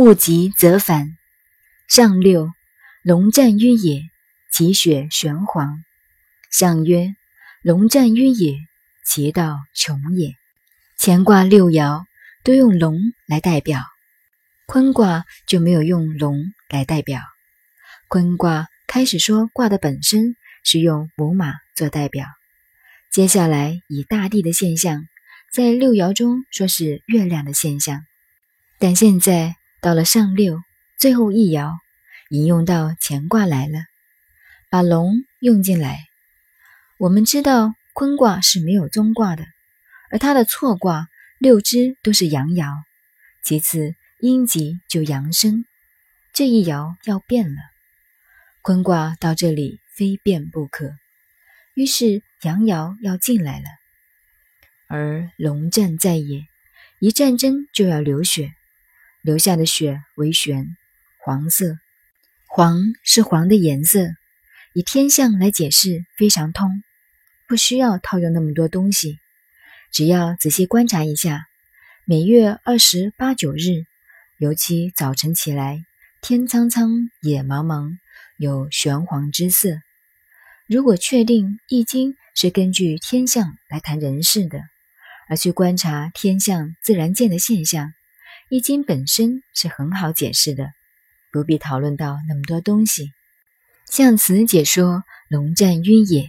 物极则反。上六，龙战于野，其血玄黄。象曰：龙战于野，其道穷也。乾卦六爻都用龙来代表，坤卦就没有用龙来代表。坤卦开始说卦的本身是用母马做代表，接下来以大地的现象，在六爻中说是月亮的现象，但现在到了上六。最后一爻引用到乾卦来了，把龙用进来。我们知道坤卦是没有中卦的，而它的错卦六支都是阳爻，其次阴极就阳生，这一爻要变了。坤卦到这里非变不可，于是阳爻要进来了。而龙战在野，一战争就要流血，流下的血为玄。黄色，黄是黄的颜色，以天象来解释非常通，不需要套用那么多东西，只要仔细观察一下，每月二十八九日，尤其早晨起来，天苍苍，野茫茫，有玄黄之色。如果确定《易经》是根据天象来谈人事的，而去观察天象自然界的现象，《易经》本身是很好解释的。不必讨论到那么多东西。象辞解说“龙战于野”，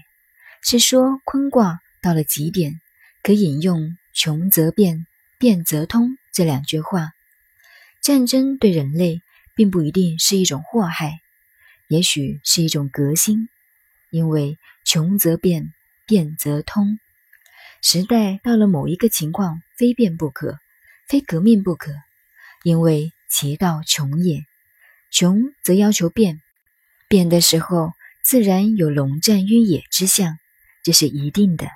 是说坤卦到了极点，可引用“穷则变，变则通”这两句话。战争对人类并不一定是一种祸害，也许是一种革新，因为“穷则变，变则通”。时代到了某一个情况，非变不可，非革命不可，因为其道穷也。穷则要求变，变的时候自然有龙战于野之象，这是一定的。